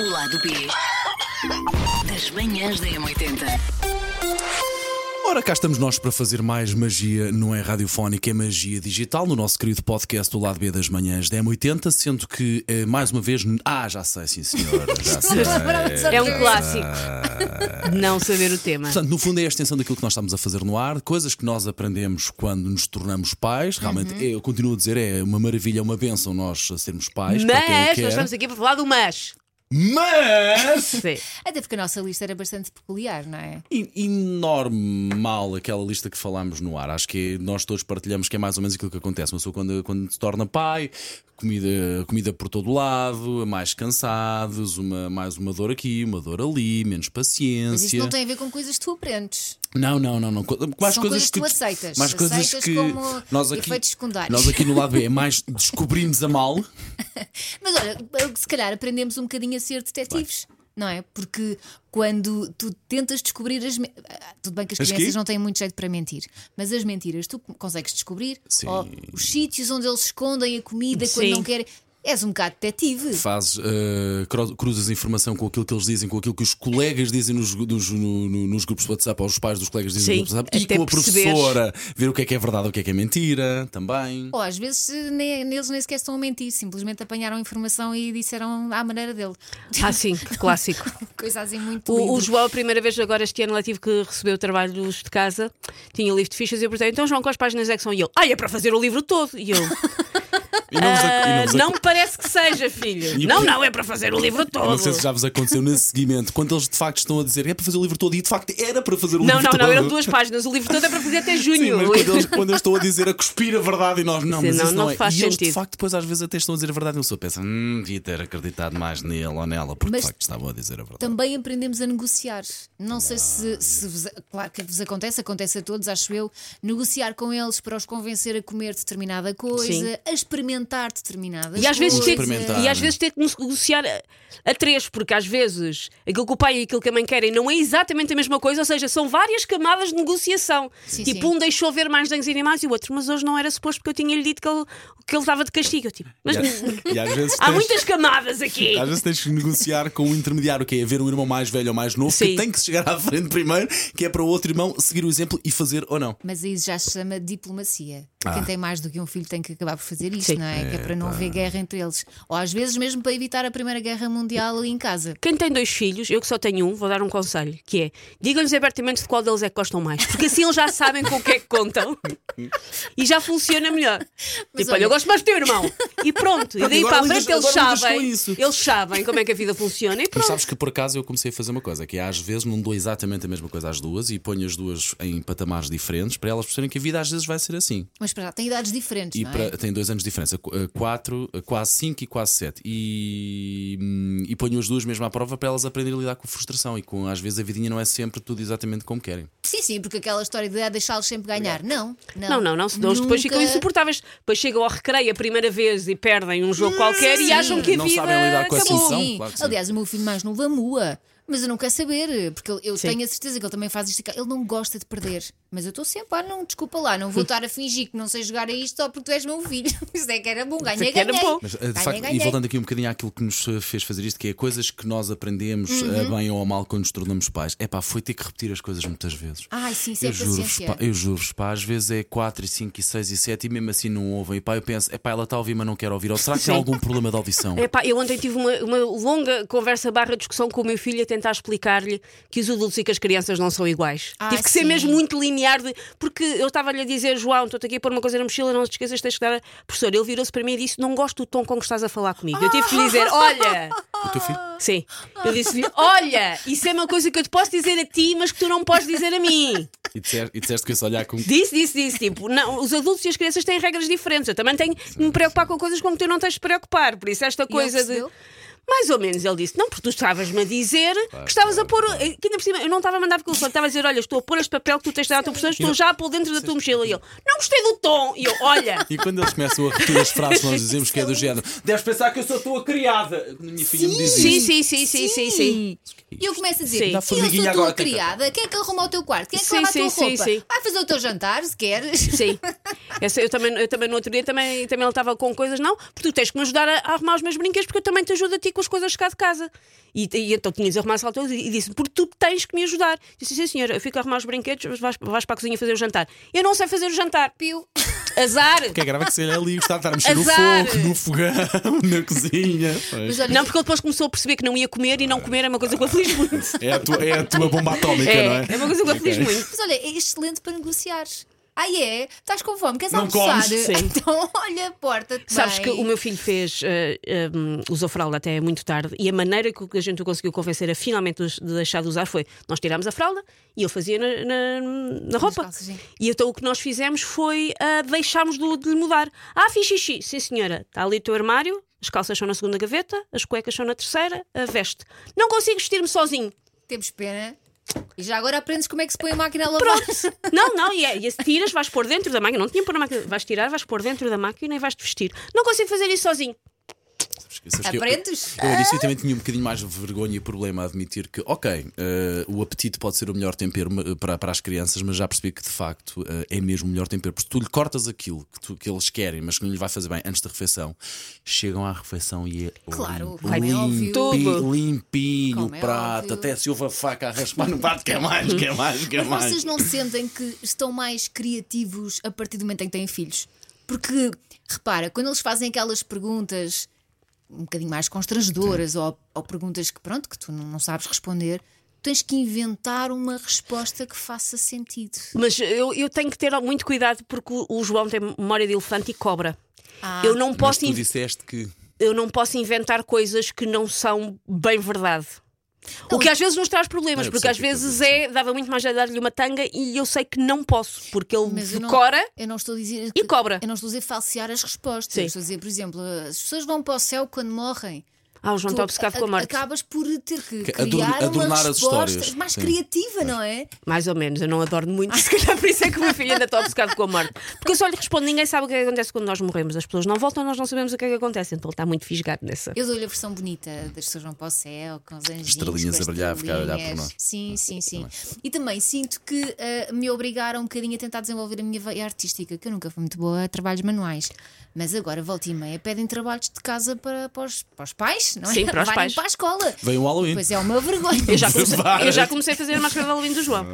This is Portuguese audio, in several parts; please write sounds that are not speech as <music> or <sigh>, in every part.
O lado B das manhãs da M80. Ora, cá estamos nós para fazer mais magia, não é radiofónica, é magia digital, no nosso querido podcast do Lado B das Manhãs da M80, sendo que, eh, mais uma vez, ah, já sei, sim senhora, <laughs> já sei. É um clássico. Não saber o tema. Portanto, no fundo é a extensão daquilo que nós estamos a fazer no ar, coisas que nós aprendemos quando nos tornamos pais. Realmente, Uhum. é, eu continuo a dizer, é uma maravilha, é uma benção nós sermos pais. para quem o Mas quer. nós estamos aqui para falar do mas. Mas <laughs> Sim. Até porque a nossa lista era bastante peculiar, não é? E, e normal aquela lista que falámos no ar. Acho que nós todos partilhamos que é mais ou menos aquilo que acontece. Uma pessoa quando, quando se torna pai, comida, comida por todo lado, mais cansados, uma, mais uma dor aqui, uma dor ali, menos Mas isso paciência. não tem a ver com coisas que tu aprendes. Não, não, não, não. Mais São coisas coisas que que tu aceitas. Mais coisas Aceitas que como nós aqui, efeitos secundários. nós aqui no lado B é mais descobrimos a mal. <laughs> Mas olha, se calhar aprendemos um bocadinho a ser detetives. Não é? Porque quando tu tentas descobrir as. me- ah, Tudo bem que as As crianças quê? não têm muito jeito para mentir, mas as mentiras tu consegues descobrir. Sim. Ou os sítios onde eles escondem a comida Sim. quando não querem. És um bocado detetive. Fazes, cro- cruzas informação com aquilo que eles dizem, com aquilo que os colegas dizem nos, dos- no- no- nos grupos de WhatsApp, ou os pais dos colegas dizem Sim, nos grupos de WhatsApp, e com a perceberes. professora, ver o que é que é verdade, o que é que é mentira, também. Ou às vezes nem, eles nem sequer estão a mentir, simplesmente apanharam a informação e disseram à maneira dele. Ah, sim, clássico. <laughs> Coisa assim muito. O, o. João, a primeira vez agora este ano, lá tive que receber o trabalho de casa, tinha livro de fichas e eu perguntei, então João, quais páginas é que são? E ele, ah, é para fazer o livro todo. E eu, <laughs> E não, vos ac- e "Ah, vos ac- não me parece que seja, filho. E não, não, é para fazer o livro eu todo. não sei se já vos aconteceu nesse seguimento, quando eles de facto estão a dizer é para fazer o livro todo, e de facto era para fazer o Não, livro não, todo. não, eram duas páginas. O livro todo é para fazer até Sim, junho. mas quando eles, quando eles estão a dizer a cuspir a verdade e nós não, Sim, mas não, isso não, não é. faz e eles de sentido. facto depois às vezes até estão a dizer a verdade e uma pessoa pensa, hum, devia ter acreditado mais nele ou nela, porque Mas de facto estavam a dizer a verdade. Também aprendemos a negociar. Não sei se, se vos, claro que vos acontece, acontece a todos, acho eu, negociar com eles para os convencer a comer determinada coisa, Sim. a experimentar determinada E às, vezes ter, e às vezes ter que negociar a, a três, porque às vezes aquilo que o pai e aquilo que a mãe querem não é exatamente a mesma coisa, ou seja, são várias camadas de negociação. Sim, tipo, sim. um deixou ver mais desenhos animados e o outro, mas hoje não era suposto porque eu tinha-lhe dito que ele, que ele estava de castigo. Eu, tipo, mas <laughs> E às vezes há tens- muitas camadas aqui. Às vezes tens que negociar com o intermediário, que é haver um irmão mais velho ou mais novo, que Sim. tem que chegar à frente primeiro, que é para o outro irmão seguir o exemplo e fazer ou não. Mas aí já se chama diplomacia. Quem tem mais do que um filho tem que acabar por fazer isto, Sim. não é? Que é para não haver guerra entre eles. Ou às vezes mesmo para evitar a Primeira Guerra Mundial ali em casa. Quem tem dois filhos, eu que só tenho um, vou dar um conselho, que é digam-lhes abertamente de qual deles é que gostam mais, porque assim eles já sabem com o que é que contam e já funciona melhor. tipo, olha, eu gosto mais do teu irmão. E pronto, e daí para a frente eles sabem, isso. eles sabem como é que a vida funciona e Mas pronto. sabes que por acaso eu comecei a fazer uma coisa, que é às vezes não dou exatamente a mesma coisa às duas e ponho as duas em patamares diferentes para elas perceberem que a vida às vezes vai ser assim. Mas para lá, tem idades diferentes, E não para- é? tem dois anos de diferença, qu- eh, quatro, eh, quase cinco e quase sete. E, hum, e ponho as duas mesmo à prova para elas aprenderem a lidar com a frustração e com às vezes a vidinha não é sempre tudo exatamente como querem. Sim, sim, porque aquela história de ah, deixá-los sempre ganhar. Não, não. Não, não, não, senão eles depois Nunca- ficam insuportáveis. Depois chegam ao recreio a primeira vez e perdem um jogo qualquer e Sim. acham que a Não vida sabem lidar com a acabou. situação. Claro que sim. aliás, o meu filho mais novo amua. Mas eu não quero saber, porque eu Sim. tenho a certeza que ele também faz isto. e cá. Ele não gosta de perder. Mas eu estou sempre, ah, não, desculpa lá, não vou <laughs> estar a fingir que não sei jogar a isto só porque tu és meu filho. <laughs> Isso é que era bom, ganhei, é ganhei. bom. Mas, eh, de Ganhei, facto, e ganhei. voltando aqui um bocadinho àquilo que nos eh, fez fazer isto, que é coisas que nós aprendemos eh, Uhum. bem ou mal quando nos tornamos pais. É pá, foi ter que repetir as coisas muitas vezes. Ai, sim, é Eu juro-vos, paciência. pá, eu juro-vos, pá, às vezes é 4, e 5, e 6 e 7 e mesmo assim não ouvem. E pá, eu penso, é pá, ela está a ouvir, mas não quer ouvir. Ou será que tem Sim. algum problema de audição? Epá, eu ontem tive uma, uma longa conversa barra discussão com o meu filho a tentar explicar-lhe que os adultos e que as crianças não são iguais. Ah, tive que ser sim. mesmo muito linear, de- porque eu estava-lhe a dizer, João, estou aqui a pôr uma coisa na mochila, não te esqueças, tens que dar. a-" Professor, ele virou-se para mim e disse: Não gosto do tom com que estás a falar comigo. Eu tive que lhe dizer: <laughs> Olha, O teu filho? sim, eu disse-lhe: Olha, isso é uma coisa que eu te posso dizer a ti, mas que tu não podes dizer a mim. E disseste, e disseste que esse olhar com. Disse, disse, disse. Tipo, não, os adultos e as crianças têm regras diferentes. Eu também tenho que me preocupar com coisas com que tu não tens de preocupar. Por isso, esta coisa de. Mais ou menos, ele disse: Não, porque tu estavas-me a dizer que estavas a pôr. Que ainda por cima, eu não estava a mandar porque eu estava a dizer: Olha, estou a pôr este papel que tu tens de dar à tua professora, estou já a pôr dentro da tua mochila. E ele: Não gostei do tom. E eu: Olha. E quando eles começam a repetir as frases nós dizemos que é do género, deves pensar que eu sou a tua criada. A minha filha me diz Sim, isso. sim, sim, sim, sim, sim. E eu começo a dizer: Sim. Eu sou formiguinha tua agora, criada, quem é que arruma o teu quarto? Quem é que Sim, lava a tua sim, sim, roupa? sim. Vai fazer o teu jantar, se queres. Sim. Essa, eu, também, eu também no outro dia também, também ele estava com coisas, não, porque tu tens que me ajudar a, a arrumar os meus brinquedos, porque eu também te ajudo a ti consigo com as coisas cá de casa. E, e então tinha de arrumar as alturas e disse porque tu tens que me ajudar. Disse, sim, senhora, eu fico a arrumar os brinquedos, vais, vais para a cozinha fazer o jantar. Eu não sei fazer o jantar. Piu. <laughs> Azar! O que é grave é que se ele ali gostava de estar a mexer no Azar. fogo, no fogão, <laughs> na cozinha. Pois. Mas olha, Não, porque ele depois começou a perceber que não ia comer e não comer é uma coisa que eu feliz muito. É, a tua, é a tua bomba atómica, não É, é? é uma coisa que eu Ok. feliz muito. Mas olha, é excelente para negociar. Ah, é? Estás com fome? Queres Não almoçar? comes? <laughs> Sim. Então, olha, porta-te Sabes bem. que o meu filho fez, eh, eh, usou fralda até muito tarde e a maneira que a gente o conseguiu convencer a finalmente de deixar de usar foi nós tirámos a fralda e ele fazia na, na, na roupa. calças, sim. e então o que nós fizemos foi ah, deixarmos de, de lhe mudar. Ah, fiz xixi. Sim, senhora, está ali o teu armário, as calças são na segunda gaveta, as cuecas são na terceira, a veste. Não consigo vestir-me sozinho. Temos pena. E já agora aprendes como é que se põe a máquina a lavar. Não, não, e, é, tiras, vais pôr dentro da máquina. Não tinha pôr na máquina. Vais tirar, vais pôr dentro da máquina e vais-te vestir. Não consigo fazer isso sozinho. Que eu- Aprendes? Eu disse eu também tinha um bocadinho mais de vergonha e problema a admitir que, ok, eh, o apetite pode ser o melhor tempero para, para as crianças, mas já percebi que de facto eh, é mesmo o melhor tempero. Porque se tu lhe cortas aquilo que, tu- que eles querem, mas que não lhes vai fazer bem antes da refeição, chegam à refeição e é Claro, limpo, é limpi- limpinho Como o é prato, óbvio. até se houve a faca a raspar no prato, quer mais, quer mais, quer Mas mais. vocês não sentem que estão mais criativos a partir do momento em que têm filhos? Porque, repara, quando eles fazem aquelas perguntas um bocadinho mais constrangedoras ou, ou perguntas que, pronto, que tu não, sabes responder, tens que inventar uma resposta que faça sentido. Mas eu, eu tenho que ter muito cuidado porque o, João tem memória de elefante e cobra. Ah, eu, não Mas posso tu in- disseste que. eu não posso inventar coisas que não são bem verdade. O que às vezes nos traz problemas, porque às que vezes é, dava muito mais a dar-lhe uma tanga e eu sei que não posso, porque ele Mas eu não- decora Eu não estou a dizer. e cobra. Eu não estou a dizer falsear as respostas. Sim. Eu estou a dizer, por exemplo, as pessoas vão para o céu quando morrem. Ah, o João está obcecado com a morte. Acabas por ter que Que criar adorn- uma adornar resposta mais Sim. criativa, não é? Mais ou menos, eu não adoro muito, <laughs> se calhar por isso é que o meu filho ainda está obcecado com a morte. Porque eu só lhe respondo: ninguém sabe o que é que acontece quando nós morremos. As pessoas não voltam, nós não sabemos o que é que acontece. Então ele está muito fisgado nessa. Eu dou-lhe a versão bonita das pessoas vão para o céu, com os anjinhos. Estrelinhas a brilhar, ficar a olhar estrelinhas. nós. Sim, sim, sim. E também sinto que eh, me obrigaram um bocadinho a tentar desenvolver a minha veia artística, que eu nunca fui muito boa a trabalhos manuais. Mas agora, volta e meia, pedem trabalhos de casa para, para, os, para os pais, não é? Sim, para os Levarem pais. para a escola. Vem o Halloween. Pois é uma vergonha. Eu já, <laughs> comecei, eu já comecei a fazer a máscara de Halloween do João.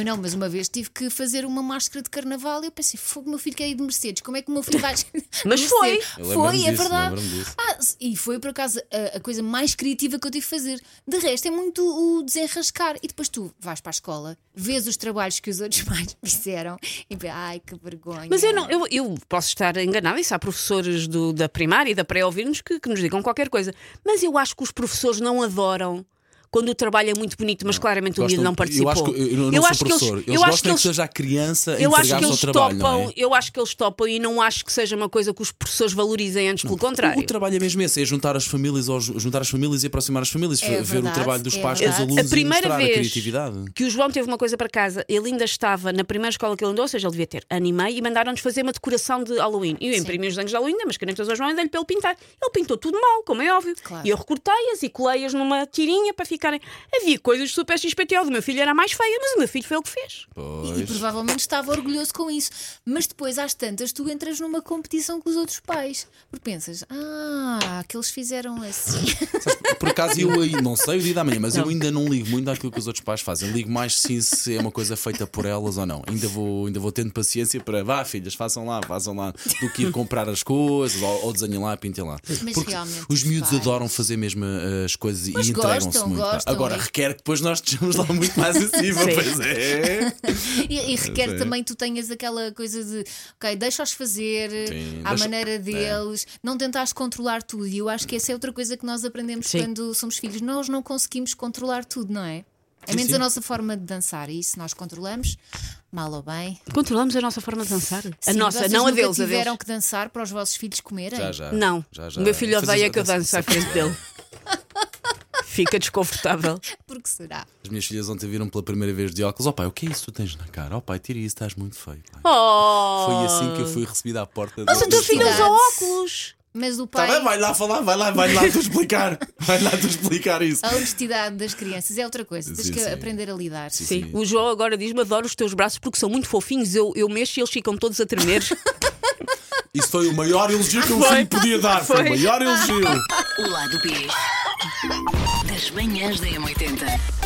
Eu não, mas uma vez tive que fazer uma máscara de carnaval e eu pensei, fogo, meu filho quer ir de Mercedes, como é que o meu filho vai. <laughs> Mas foi. Foi, é disso, verdade. lembro-me disso. Ah, e foi por acaso a, a coisa mais criativa que eu tive que fazer. De resto, é muito o desenrascar. E depois tu vais para a escola, vês os trabalhos que os outros <laughs> pais fizeram e vês, ai que vergonha. Mas eu, não, eu, eu posso estar enganada, isso há professores do- da primária e da pré-ouvirnos que, que nos digam qualquer coisa. Mas eu acho que os professores não adoram quando o trabalho é muito bonito, mas claramente o miúdo não participou. Eu acho que eu não acho que eles- professor. Eles eu acho gostam que que seja a criança a Eu acho que eles trabalho, topam, não é? eu acho que eles topam e não acho que seja uma coisa que os professores valorizem antes, pelo contrário. O trabalho é mesmo esse, é juntar as famílias, aos, juntar as famílias e aproximar as famílias, É ver verdade, o trabalho dos é pais com os verdade. alunos A primeira e mostrar vez a criatividade. que o João teve uma coisa para casa, ele ainda estava na primeira escola que ele andou, ou seja, ele devia ter animei e mandaram-nos fazer uma decoração de Halloween. E eu imprimi os desenhos de Halloween, mas canecas ao João e dei-lhe para ele pintar. Ele pintou tudo mal, como é óbvio. Claro. E eu recortei-as e colei-as numa tirinha para ficarem. Havia coisas super XPTO do meu filho, era a mais feia, mas o meu filho foi ele que fez. E, e Pois. provavelmente estava orgulhoso com isso. Mas depois, às tantas, tu entras numa competição com os outros pais. Porque pensas, ah, que eles fizeram assim. <laughs> Por acaso eu aí, não sei o dia da manhã, mas eu ainda não ligo muito àquilo que os outros pais fazem. Ligo mais sim se é uma coisa feita por elas ou não. Ainda vou, ainda vou tendo paciência para vá, filhas, façam lá, façam lá, do que ir comprar as coisas ou, ou desenhem lá, pintem lá. Mas Porque realmente os os miúdos pais- adoram fazer mesmo uh, as coisas Mas e entregam-se gostam, muito. pá. Gostam, Agora é. requer que depois nós estejamos lá muito mais acima, <laughs> Sim. pois é. E, e requer é. também tu tenhas aquela coisa de, ok, deixa-os fazer Sim, à deixa- maneira deles, não tentares controlar tudo. E eu acho que essa é outra coisa que nós aprendemos Sim. quando somos filhos. Nós não conseguimos controlar tudo, não é? A Sim, menos sim. a nossa forma de dançar. E isso nós controlamos, mal ou bem. Controlamos a nossa forma de dançar. a Sim, nossa, vocês não a deles, a tiveram deles. que dançar para os vossos filhos comerem? Já, já. Não. Já, já. O meu filho odeia que eu dance à frente dele. <laughs> Fica desconfortável. <laughs> Porque será? As minhas filhas ontem viram pela primeira vez de óculos. Ó pai, o que é isso que tu tens na cara? Ó pai, tira isso, estás muito feio. pai." Oh! Foi assim que eu fui recebida à porta Mas o teu filho usa óculos. Mas o Tá pai. bem, vai lá falar, vai lá, vai lá tu explicar. <laughs> Vai lá tu explicar isso. A honestidade das crianças é outra coisa. Tens Sim, que sim. aprender a lidar. Sim. Sim. O João agora diz-me: adoro os teus braços porque são muito fofinhos. Eu, eu mexo e eles ficam todos a tremer. <laughs> Isso foi o maior elogio que um filho podia dar. Foi, Foi. o maior elogio. O lado B das manhãs da M80.